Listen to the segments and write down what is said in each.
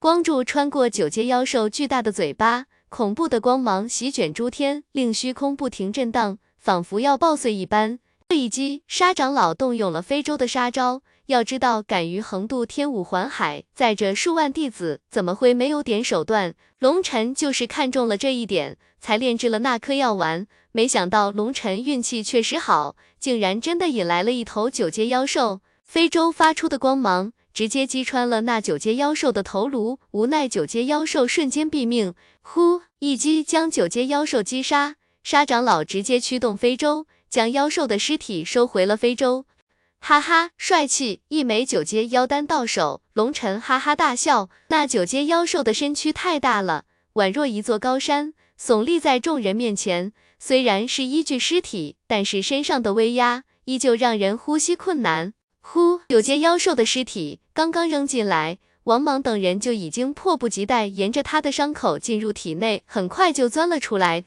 光柱穿过九阶妖兽巨大的嘴巴，恐怖的光芒席卷诸天，令虚空不停震荡，仿佛要爆碎一般。这一击，沙长老动用了非洲的杀招。要知道，敢于横渡天武环海，载着数万弟子，怎么会没有点手段？龙尘就是看中了这一点，才炼制了那颗药丸。没想到龙尘运气确实好，竟然真的引来了一头九阶妖兽。非洲发出的光芒。直接击穿了那九阶妖兽的头颅，无奈九阶妖兽瞬间毙命。呼，一击将九阶妖兽击杀。沙长老直接驱动非洲，将妖兽的尸体收回了非洲。哈哈，帅气！一枚九阶妖丹到手，龙尘哈哈大笑。那九阶妖兽的身躯太大了，宛若一座高山，耸立在众人面前。虽然是一具尸体，但是身上的威压依旧让人呼吸困难。呼，九阶妖兽的尸体刚刚扔进来，王莽等人就已经迫不及待沿着他的伤口进入体内，很快就钻了出来。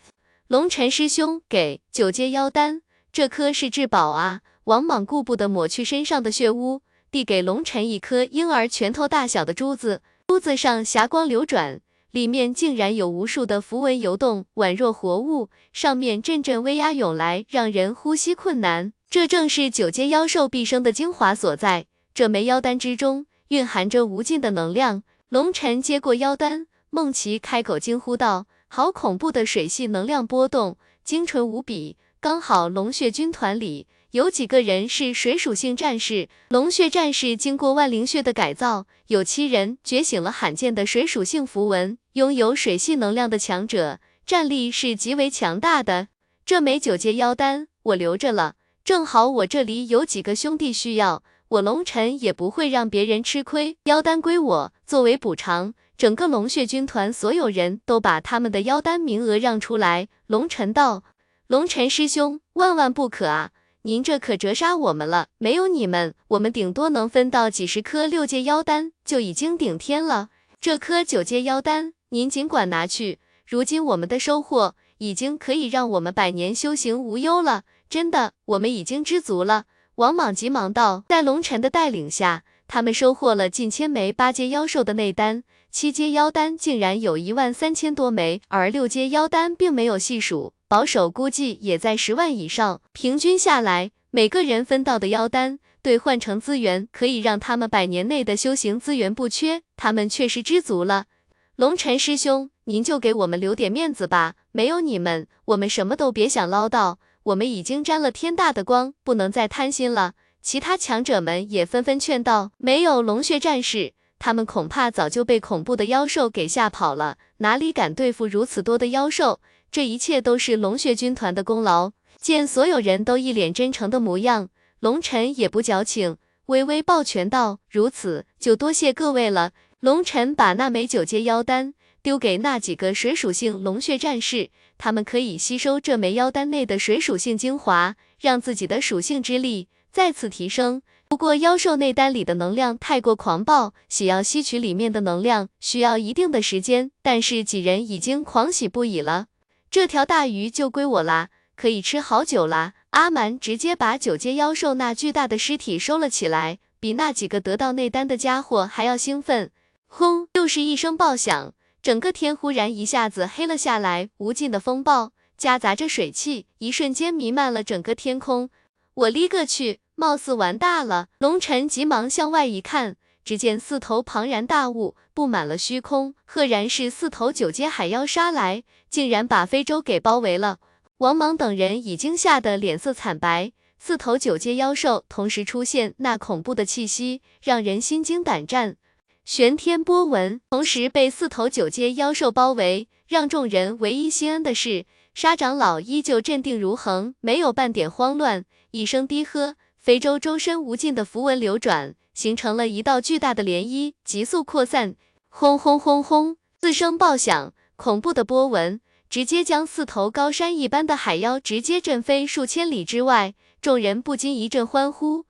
龙尘师兄，给九阶妖丹，这颗是至宝啊！王莽顾不得抹去身上的血污，递给龙尘一颗婴儿拳头大小的珠子，珠子上霞光流转，里面竟然有无数的符文游动，宛若活物，上面阵阵威压涌来，让人呼吸困难。这正是九阶妖兽毕生的精华所在。这枚妖丹之中蕴含着无尽的能量。龙尘接过妖丹，梦奇开口惊呼道：“好恐怖的水系能量波动，精纯无比。刚好龙血军团里有几个人是水属性战士，龙血战士经过万灵血的改造，有七人觉醒了罕见的水属性符文，拥有水系能量的强者，战力是极为强大的。这枚九阶妖丹我留着了。”正好我这里有几个兄弟需要，我龙尘也不会让别人吃亏。妖丹归我，作为补偿，整个龙血军团所有人都把他们的妖丹名额让出来。龙尘道：“龙尘师兄，万万不可啊！您这可折杀我们了。没有你们，我们顶多能分到几十颗六阶妖丹，就已经顶天了。这颗九阶妖丹，您尽管拿去。如今我们的收获，已经可以让我们百年修行无忧了。”真的，我们已经知足了。王莽急忙道，在龙尘的带领下，他们收获了近千枚八阶妖兽的内丹，七阶妖丹竟然有一万三千多枚，而六阶妖丹并没有细数，保守估计也在十万以上。平均下来，每个人分到的妖丹兑换成资源，可以让他们百年内的修行资源不缺。他们确实知足了。龙尘师兄，您就给我们留点面子吧，没有你们，我们什么都别想捞到。我们已经沾了天大的光，不能再贪心了。其他强者们也纷纷劝道：“没有龙血战士，他们恐怕早就被恐怖的妖兽给吓跑了，哪里敢对付如此多的妖兽？这一切都是龙血军团的功劳。”见所有人都一脸真诚的模样，龙尘也不矫情，微微抱拳道：“如此，就多谢各位了。”龙尘把那枚九阶妖丹丢给那几个水属性龙血战士。他们可以吸收这枚妖丹内的水属性精华，让自己的属性之力再次提升。不过妖兽内丹里的能量太过狂暴，想要吸取里面的能量需要一定的时间。但是几人已经狂喜不已了，这条大鱼就归我啦，可以吃好久啦！阿蛮直接把九阶妖兽那巨大的尸体收了起来，比那几个得到内丹的家伙还要兴奋。轰！又是一声爆响。整个天忽然一下子黑了下来，无尽的风暴夹杂着水汽，一瞬间弥漫了整个天空。我勒个去，貌似完大了！龙尘急忙向外一看，只见四头庞然大物布满了虚空，赫然是四头九阶海妖杀来，竟然把非洲给包围了。王莽等人已经吓得脸色惨白。四头九阶妖兽同时出现，那恐怖的气息让人心惊胆战。玄天波纹同时被四头九阶妖兽包围，让众人唯一心安的是，沙长老依旧镇定如恒，没有半点慌乱。一声低喝，非洲周身无尽的符文流转，形成了一道巨大的涟漪，急速扩散。轰轰轰轰，四声爆响，恐怖的波纹直接将四头高山一般的海妖直接震飞数千里之外。众人不禁一阵欢呼，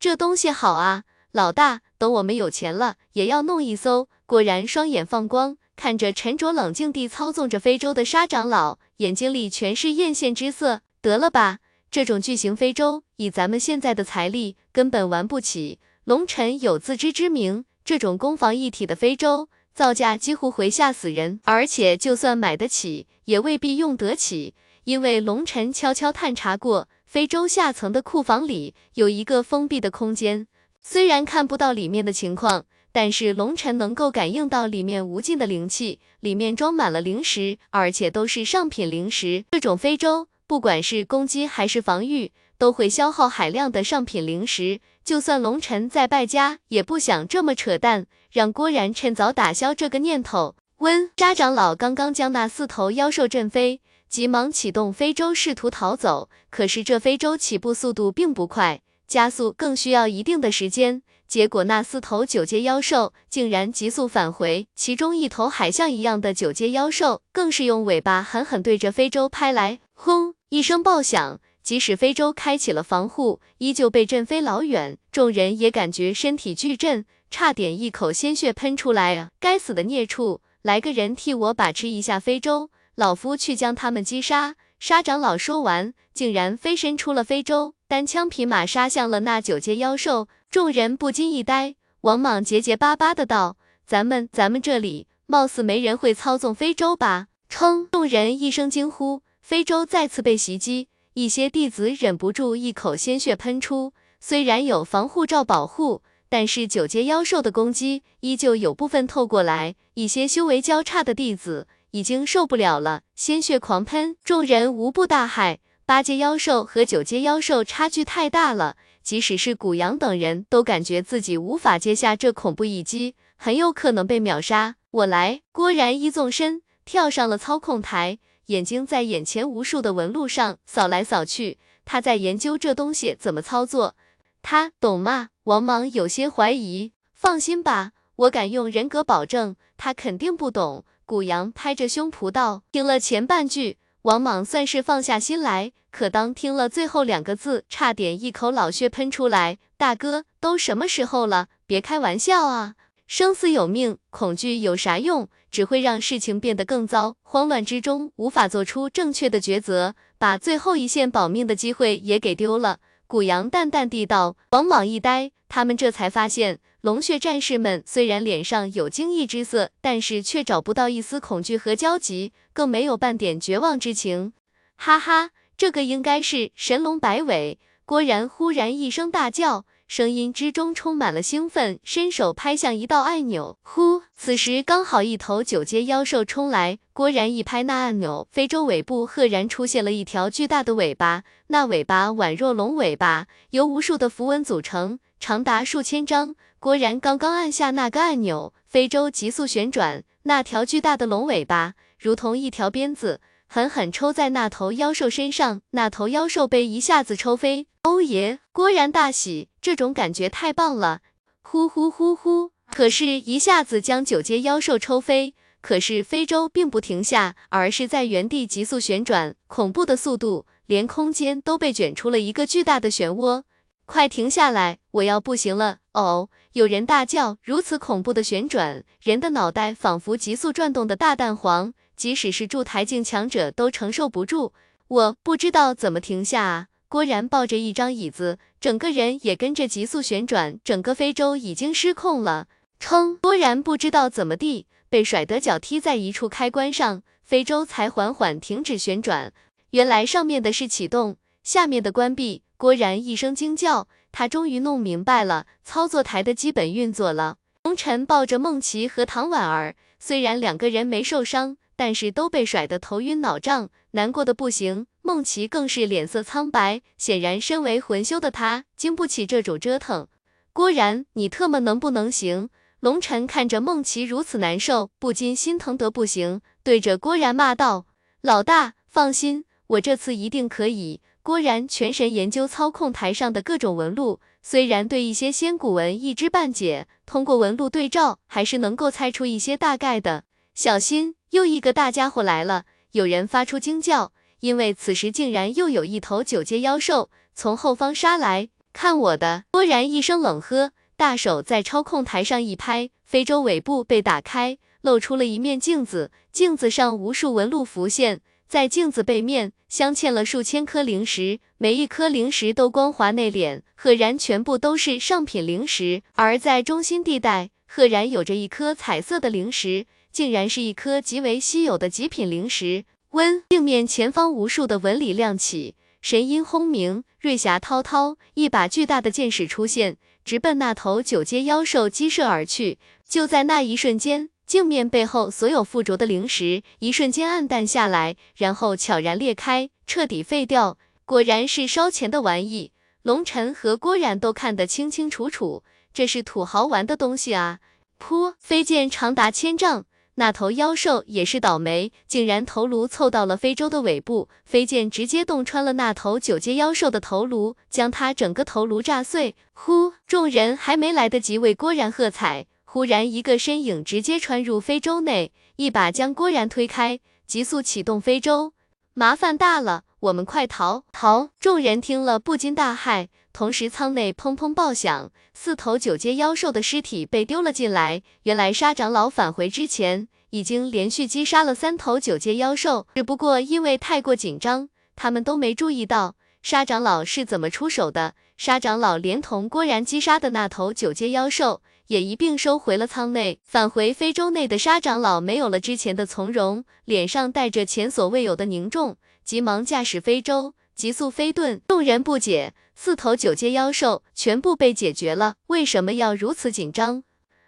这东西好啊，老大。等我们有钱了，也要弄一艘。果然，双眼放光，看着沉着冷静地操纵着非洲的沙长老，眼睛里全是艳羡之色。得了吧，这种巨型非洲，以咱们现在的财力，根本玩不起。龙尘有自知之明，这种攻防一体的非洲，造价几乎会吓死人，而且就算买得起，也未必用得起，因为龙尘悄悄探查过，非洲下层的库房里有一个封闭的空间，虽然看不到里面的情况，但是龙尘能够感应到里面无尽的灵气，里面装满了灵石，而且都是上品灵石。这种非洲，不管是攻击还是防御，都会消耗海量的上品灵石。就算龙尘再败家，也不想这么扯淡，让郭然趁早打消这个念头。温沙长老刚刚将那四头妖兽震飞，急忙启动非洲试图逃走。可是这非洲起步速度并不快，加速更需要一定的时间。结果那四头九阶妖兽竟然急速返回，其中一头海象一样的九阶妖兽更是用尾巴狠狠对着非洲拍来，轰一声爆响。即使非洲开启了防护，依旧被震飞老远。众人也感觉身体巨震，差点一口鲜血喷出来啊！该死的孽畜，来个人替我把持一下非洲，老夫去将他们击杀。沙长老说完，竟然飞身出了非洲，单枪匹马杀向了那九阶妖兽。众人不禁一呆，王莽结结巴巴的道：“咱们咱们这里貌似没人会操纵非洲吧？”称，众人一声惊呼，非洲再次被袭击。一些弟子忍不住一口鲜血喷出，虽然有防护罩保护，但是九阶妖兽的攻击依旧有部分透过来。一些修为较差的弟子已经受不了了，鲜血狂喷，众人无不大骇。八阶妖兽和九阶妖兽差距太大了，即使是古阳等人都感觉自己无法接下这恐怖一击，很有可能被秒杀。我来，郭然一纵身跳上了操控台。眼睛在眼前无数的纹路上扫来扫去，他在研究这东西怎么操作。他懂吗？王莽有些怀疑。放心吧，我敢用人格保证，他肯定不懂。古阳拍着胸脯道。听了前半句，王莽算是放下心来，可当听了最后两个字，差点一口老血喷出来。大哥，都什么时候了？别开玩笑啊！生死有命，恐惧有啥用？只会让事情变得更糟。慌乱之中无法做出正确的抉择，把最后一线保命的机会也给丢了。古阳淡淡地道。王莽一呆，他们这才发现，龙血战士们虽然脸上有惊异之色，但是却找不到一丝恐惧和焦急，更没有半点绝望之情。哈哈，这个应该是神龙摆尾。郭然忽然一声大叫。声音之中充满了兴奋，伸手拍向一道按钮。呼，此时刚好一头九阶妖兽冲来，郭然一拍那按钮，非洲尾部赫然出现了一条巨大的尾巴，那尾巴宛若龙尾巴，由无数的符文组成，长达数千张。郭然刚刚按下那个按钮，非洲急速旋转，那条巨大的龙尾巴如同一条鞭子。狠狠抽在那头妖兽身上，那头妖兽被一下子抽飞。欧爷，郭然大喜，这种感觉太棒了！呼呼呼呼，可是，一下子将九阶妖兽抽飞。可是非洲并不停下，而是在原地急速旋转，恐怖的速度，连空间都被卷出了一个巨大的漩涡。快停下来，我要不行了！哦，有人大叫，如此恐怖的旋转，人的脑袋仿佛急速转动的大蛋黄。即使是筑台境强者都承受不住，我不知道怎么停下啊！郭然抱着一张椅子，整个人也跟着急速旋转，整个非洲已经失控了。撑！郭然不知道怎么地，被甩得脚踢在一处开关上，非洲才缓缓停止旋转。原来上面的是启动，下面的关闭。郭然一声惊叫，他终于弄明白了操作台的基本运作了。龙晨抱着梦琪和唐婉儿，虽然两个人没受伤。但是都被甩得头晕脑胀，难过的不行。梦琪更是脸色苍白，显然身为魂修的他经不起这种折腾。郭然，你特么能不能行？龙晨看着梦琪如此难受，不禁心疼得不行，对着郭然骂道：“老大，放心，我这次一定可以。”郭然全神研究操控台上的各种纹路，虽然对一些仙古文一知半解，通过纹路对照，还是能够猜出一些大概的。小心！又一个大家伙来了！有人发出惊叫，因为此时竟然又有一头九阶妖兽从后方杀来。看我的！郭然一声冷喝，大手在操控台上一拍，非洲尾部被打开，露出了一面镜子，镜子上无数纹路浮现，在镜子背面镶嵌了数千颗灵石，每一颗灵石都光滑内敛，赫然全部都是上品灵石。而在中心地带，赫然有着一颗彩色的灵石，竟然是一颗极为稀有的极品灵石。温镜面前方无数的纹理亮起，神音轰鸣，瑞霞滔滔，一把巨大的剑矢出现，直奔那头九阶妖兽击射而去。就在那一瞬间，镜面背后所有附着的灵石一瞬间暗淡下来，然后悄然裂开，彻底废掉。果然是烧钱的玩意。龙尘和郭然都看得清清楚楚，这是土豪玩的东西啊！噗，飞剑长达千丈，那头妖兽也是倒霉，竟然头颅凑到了非洲的尾部，飞剑直接洞穿了那头九阶妖兽的头颅，将他整个头颅炸碎。呼，众人还没来得及为郭然喝彩，忽然一个身影直接穿入非洲内，一把将郭然推开，急速启动非洲，麻烦大了。我们快逃！逃！众人听了不禁大骇，同时舱内砰砰爆响，四头九阶妖兽的尸体被丢了进来。原来沙长老返回之前，已经连续击杀了三头九阶妖兽，只不过因为太过紧张，他们都没注意到沙长老是怎么出手的。沙长老连同郭然击杀的那头九阶妖兽，也一并收回了舱内。返回非洲内的沙长老没有了之前的从容，脸上带着前所未有的凝重。急忙驾驶非洲急速飞遁，众人不解，四头九阶妖兽全部被解决了，为什么要如此紧张？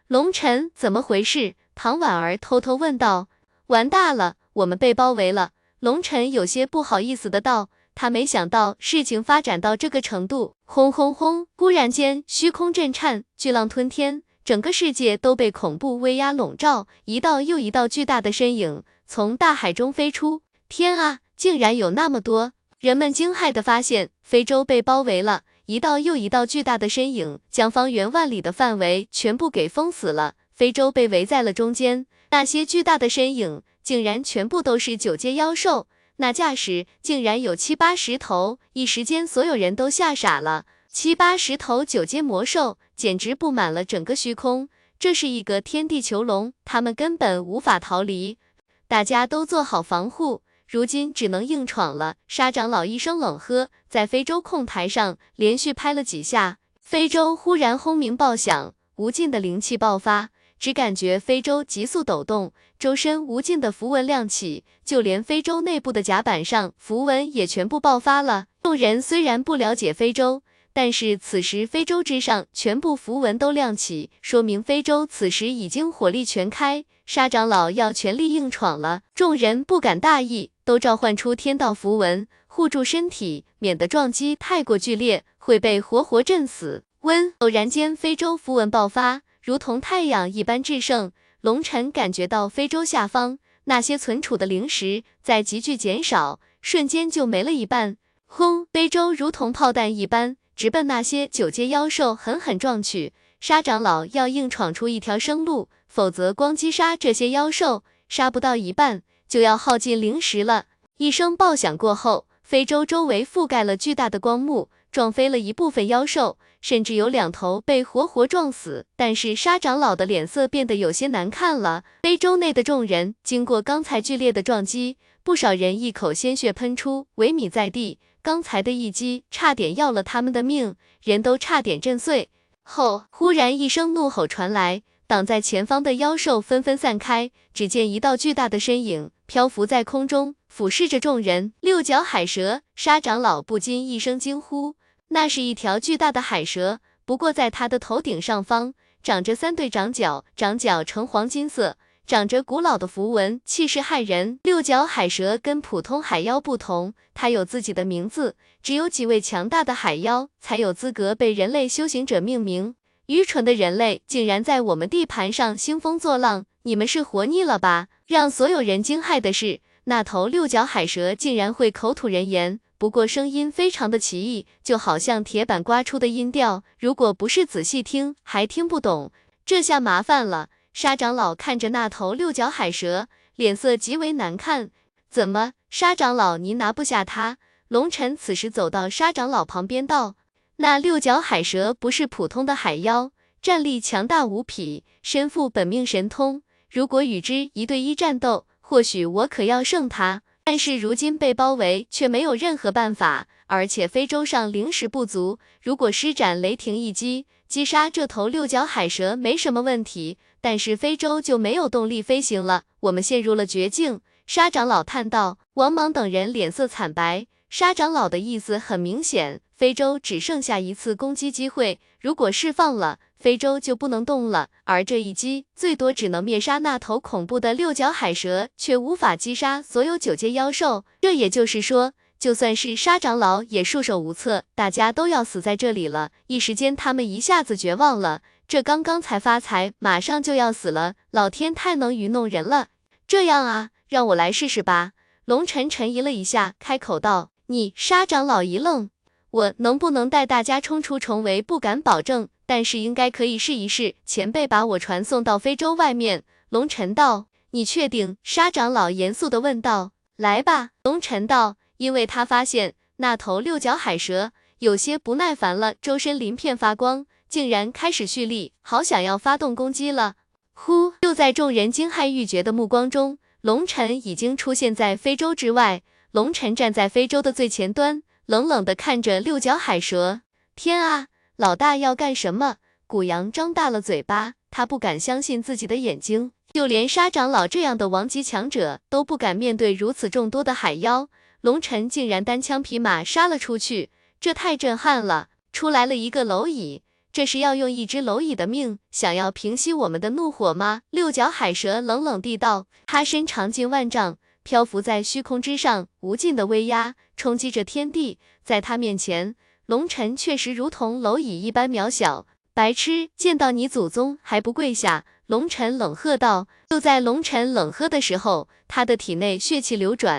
龙尘怎么回事？唐婉儿偷偷问道。完大了，我们被包围了。龙尘有些不好意思的道，他没想到事情发展到这个程度。轰轰轰！忽然间，虚空震颤，巨浪吞天，整个世界都被恐怖威压笼罩，一道又一道巨大的身影从大海中飞出。天啊！竟然有那么多人们惊骇的发现，非洲被包围了，一道又一道巨大的身影将方圆万里的范围全部给封死了。非洲被围在了中间，那些巨大的身影竟然全部都是九阶妖兽，那架势竟然有七八十头，一时间所有人都吓傻了。七八十头九阶魔兽简直布满了整个虚空，这是一个天地囚笼，他们根本无法逃离，大家都做好防护。如今只能硬闯了。沙长老一声冷喝，在非洲控台上连续拍了几下，非洲忽然轰鸣爆响，无尽的灵气爆发，只感觉非洲急速抖动，周身无尽的符文亮起，就连非洲内部的甲板上符文也全部爆发了。众人虽然不了解非洲，但是此时非洲之上全部符文都亮起，说明非洲此时已经火力全开。沙长老要全力硬闯了，众人不敢大意，都召唤出天道符文护住身体，免得撞击太过剧烈会被活活震死。温，偶然间非洲符文爆发，如同太阳一般炽盛。龙尘感觉到非洲下方那些存储的灵石在急剧减少，瞬间就没了一半。轰，非洲如同炮弹一般直奔那些九阶妖兽狠狠撞去。沙长老要硬闯出一条生路。否则，光击杀这些妖兽，杀不到一半就要耗尽灵石了。一声爆响过后，非洲周围覆盖了巨大的光幕，撞飞了一部分妖兽，甚至有两头被活活撞死。但是沙长老的脸色变得有些难看了。非洲内的众人经过刚才剧烈的撞击，不少人一口鲜血喷出，萎靡在地。刚才的一击差点要了他们的命，人都差点震碎。后，忽然一声怒吼传来。挡在前方的妖兽纷纷散开，只见一道巨大的身影漂浮在空中，俯视着众人。六角海蛇，沙长老不禁一声惊呼。那是一条巨大的海蛇，不过在它的头顶上方长着三对长角，长角呈黄金色，长着古老的符文，气势骇人。六角海蛇跟普通海妖不同，它有自己的名字，只有几位强大的海妖才有资格被人类修行者命名。愚蠢的人类竟然在我们地盘上兴风作浪，你们是活腻了吧？让所有人惊骇的是，那头六角海蛇竟然会口吐人言，不过声音非常的奇异，就好像铁板刮出的音调，如果不是仔细听，还听不懂。这下麻烦了。沙长老看着那头六角海蛇，脸色极为难看。怎么，沙长老您拿不下它？龙尘此时走到沙长老旁边道。那六角海蛇不是普通的海妖，战力强大无匹，身负本命神通。如果与之一对一战斗，或许我可要胜他。但是如今被包围，却没有任何办法，而且非洲上灵石不足，如果施展雷霆一击，击杀这头六角海蛇没什么问题，但是非洲就没有动力飞行了，我们陷入了绝境。沙长老叹道。王莽等人脸色惨白。沙长老的意思很明显，非洲只剩下一次攻击机会，如果释放了，非洲就不能动了。而这一击最多只能灭杀那头恐怖的六角海蛇，却无法击杀所有九阶妖兽。这也就是说。就算是沙长老也束手无策，大家都要死在这里了。一时间，他们一下子绝望了。这刚刚才发财，马上就要死了。老天太能愚弄人了。这样啊，让我来试试吧。龙晨沉吟了一下，开口道：“你。”沙长老一愣：“我能不能带大家冲出重围？不敢保证，但是应该可以试一试。前辈把我传送到非洲外面。”龙晨道：“你确定？”沙长老严肃地问道：“来吧。”龙晨道。因为他发现那头六角海蛇有些不耐烦了，周身鳞片发光，竟然开始蓄力，好想要发动攻击了。呼！就在众人惊骇欲绝的目光中，龙尘已经出现在非洲之外。龙尘站在非洲的最前端，冷冷地看着六角海蛇。天啊，老大要干什么？古阳张大了嘴巴，他不敢相信自己的眼睛，就连沙长老这样的王级强者都不敢面对如此众多的海妖。龙尘竟然单枪匹马杀了出去，这太震撼了！出来了一个蝼蚁，这是要用一只蝼蚁的命，想要平息我们的怒火吗？六角海蛇冷冷地道，它身长近万丈，漂浮在虚空之上，无尽的威压冲击着天地，在它面前，龙尘确实如同蝼蚁一般渺小。白痴，见到你祖宗还不跪下！龙尘冷喝道。就在龙尘冷喝的时候，他的体内血气流转。